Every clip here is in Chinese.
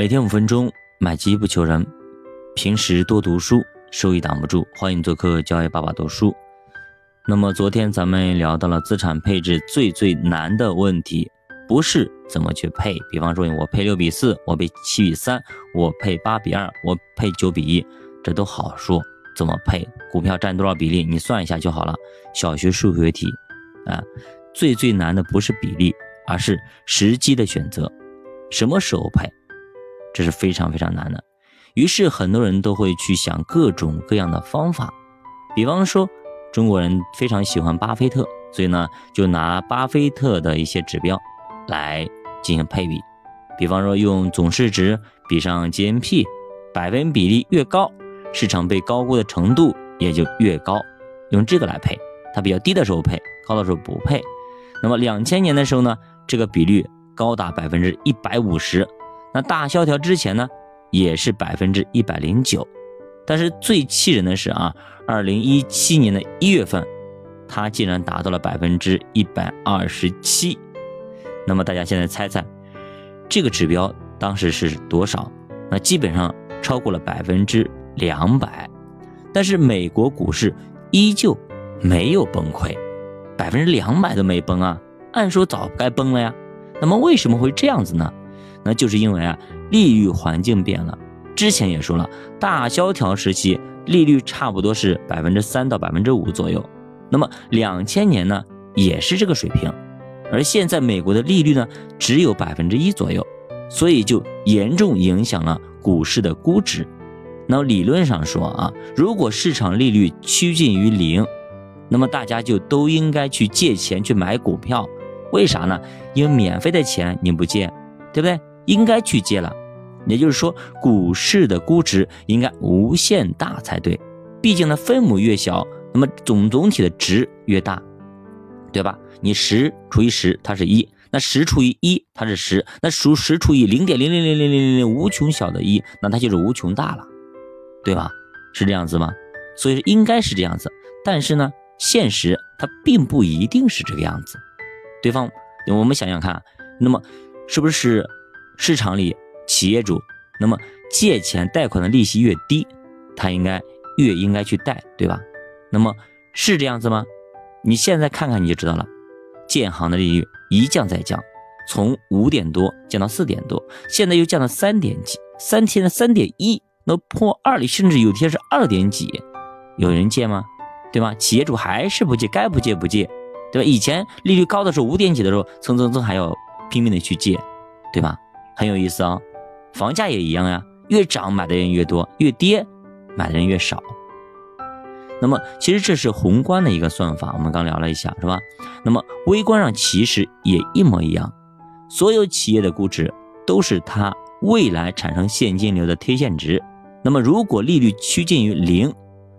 每天五分钟，买基不求人。平时多读书，收益挡不住。欢迎做客教育爸爸读书。那么昨天咱们聊到了资产配置最最难的问题，不是怎么去配。比方说，我配六比四，我配七比三，我配八比二，我配九比一，这都好说。怎么配？股票占多少比例？你算一下就好了。小学数学题啊，最最难的不是比例，而是时机的选择，什么时候配？这是非常非常难的，于是很多人都会去想各种各样的方法，比方说中国人非常喜欢巴菲特，所以呢就拿巴菲特的一些指标来进行配比，比方说用总市值比上 GNP，百分比例越高，市场被高估的程度也就越高，用这个来配，它比较低的时候配，高的时候不配。那么两千年的时候呢，这个比率高达百分之一百五十。那大萧条之前呢，也是百分之一百零九，但是最气人的是啊，二零一七年的一月份，它竟然达到了百分之一百二十七。那么大家现在猜猜，这个指标当时是多少？那基本上超过了百分之两百，但是美国股市依旧没有崩溃，百分之两百都没崩啊，按说早该崩了呀。那么为什么会这样子呢？那就是因为啊，利率环境变了。之前也说了，大萧条时期利率差不多是百分之三到百分之五左右。那么两千年呢，也是这个水平。而现在美国的利率呢，只有百分之一左右，所以就严重影响了股市的估值。那理论上说啊，如果市场利率趋近于零，那么大家就都应该去借钱去买股票。为啥呢？因为免费的钱你不借，对不对？应该去借了，也就是说，股市的估值应该无限大才对。毕竟呢，分母越小，那么总总体的值越大，对吧？你十除以十，它是一；那十除以一，它是十；那数十除以零点零零零零零零零无穷小的一，那它就是无穷大了，对吧？是这样子吗？所以应该是这样子，但是呢，现实它并不一定是这个样子。对方，我们想想看，那么是不是？市场里，企业主那么借钱贷款的利息越低，他应该越应该去贷，对吧？那么是这样子吗？你现在看看你就知道了。建行的利率一降再降，从五点多降到四点多，现在又降到三点几，三天的三点一，那破二里，甚至有天是二点几，有人借吗？对吧？企业主还是不借，该不借不借，对吧？以前利率高的时候，五点几的时候，蹭蹭蹭还要拼命的去借，对吧？很有意思啊，房价也一样呀，越涨买的人越多，越跌买的人越少。那么其实这是宏观的一个算法，我们刚聊了一下，是吧？那么微观上其实也一模一样，所有企业的估值都是它未来产生现金流的贴现值。那么如果利率趋近于零，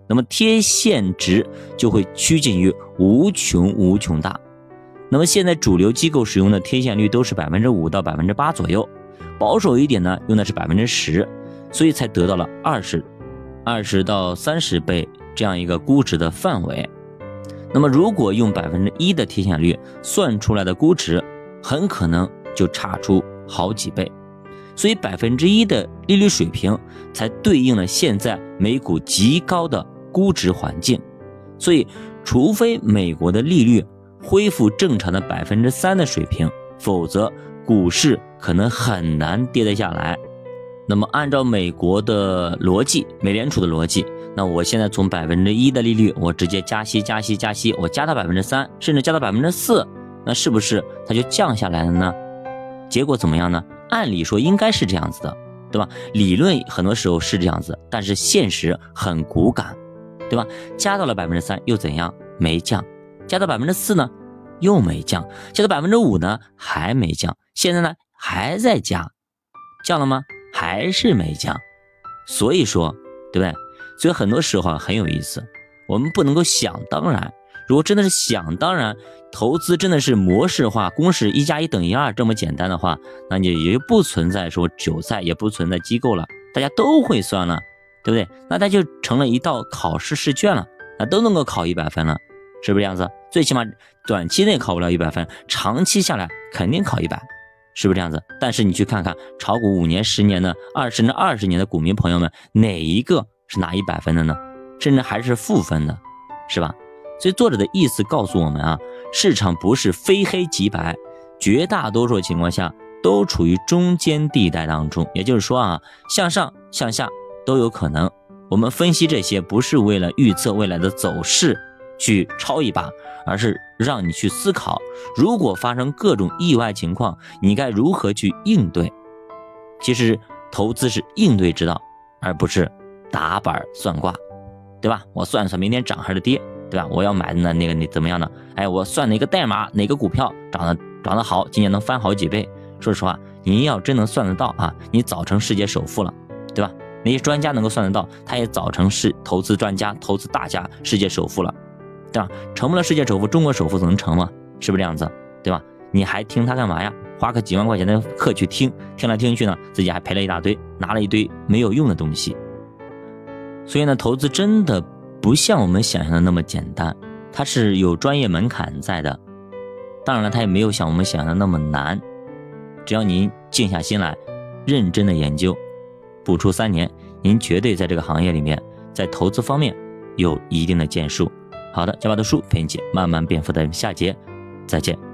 那么贴现值就会趋近于无穷无穷大。那么现在主流机构使用的贴现率都是百分之五到百分之八左右。保守一点呢，用的是百分之十，所以才得到了二十、二十到三十倍这样一个估值的范围。那么，如果用百分之一的贴现率算出来的估值，很可能就差出好几倍。所以，百分之一的利率水平才对应了现在美股极高的估值环境。所以，除非美国的利率恢复正常的百分之三的水平，否则。股市可能很难跌得下来。那么，按照美国的逻辑，美联储的逻辑，那我现在从百分之一的利率，我直接加息、加息、加息，我加到百分之三，甚至加到百分之四，那是不是它就降下来了呢？结果怎么样呢？按理说应该是这样子的，对吧？理论很多时候是这样子，但是现实很骨感，对吧？加到了百分之三又怎样？没降。加到百分之四呢？又没降。加到百分之五呢？还没降。现在呢还在降，降了吗？还是没降，所以说，对不对？所以很多时候啊很有意思，我们不能够想当然。如果真的是想当然，投资真的是模式化，公式一加一等于二这么简单的话，那你也就不存在说韭菜，也不存在机构了，大家都会算了，对不对？那它就成了一道考试试卷了，那都能够考一百分了，是不是这样子？最起码短期内考不了一百分，长期下来肯定考一百。是不是这样子？但是你去看看炒股五年、十年的、二十年、二十年的股民朋友们，哪一个是拿一百分的呢？甚至还是负分的，是吧？所以作者的意思告诉我们啊，市场不是非黑即白，绝大多数情况下都处于中间地带当中。也就是说啊，向上向下都有可能。我们分析这些不是为了预测未来的走势去抄一把，而是让你去思考，如果发生各种意外情况，你该如何去应对。其实投资是应对之道，而不是打板算卦，对吧？我算算明天涨还是跌，对吧？我要买的那那个你怎么样呢？哎，我算哪个代码，哪个股票涨得涨得好，今年能翻好几倍。说实话，你要真能算得到啊，你早成世界首富了，对吧？那些专家能够算得到，他也早成是投资专家、投资大家、世界首富了，对吧？成不了世界首富，中国首富能成吗？是不是这样子？对吧？你还听他干嘛呀？花个几万块钱的课去听，听来听去呢，自己还赔了一大堆，拿了一堆没有用的东西。所以呢，投资真的不像我们想象的那么简单，它是有专业门槛在的。当然了，它也没有像我们想象的那么难。只要您静下心来，认真的研究。不出三年，您绝对在这个行业里面，在投资方面有一定的建树。好的，加把的书陪你一起慢慢变富的下节再见。